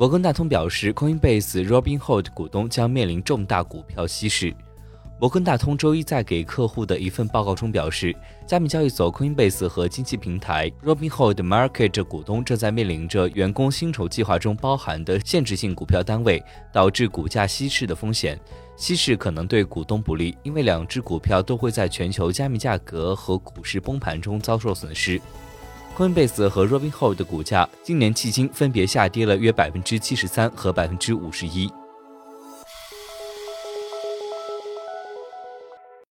摩根大通表示，Coinbase Robinhood 股东将面临重大股票稀释。摩根大通周一在给客户的一份报告中表示，加密交易所 Coinbase 和经济平台 Robinhood Market 股东正在面临着员工薪酬计划中包含的限制性股票单位导致股价稀释的风险。稀释可能对股东不利，因为两只股票都会在全球加密价格和股市崩盘中遭受损失。Coinbase 和 Robinhood 的股价今年迄今分别下跌了约百分之七十三和百分之五十一。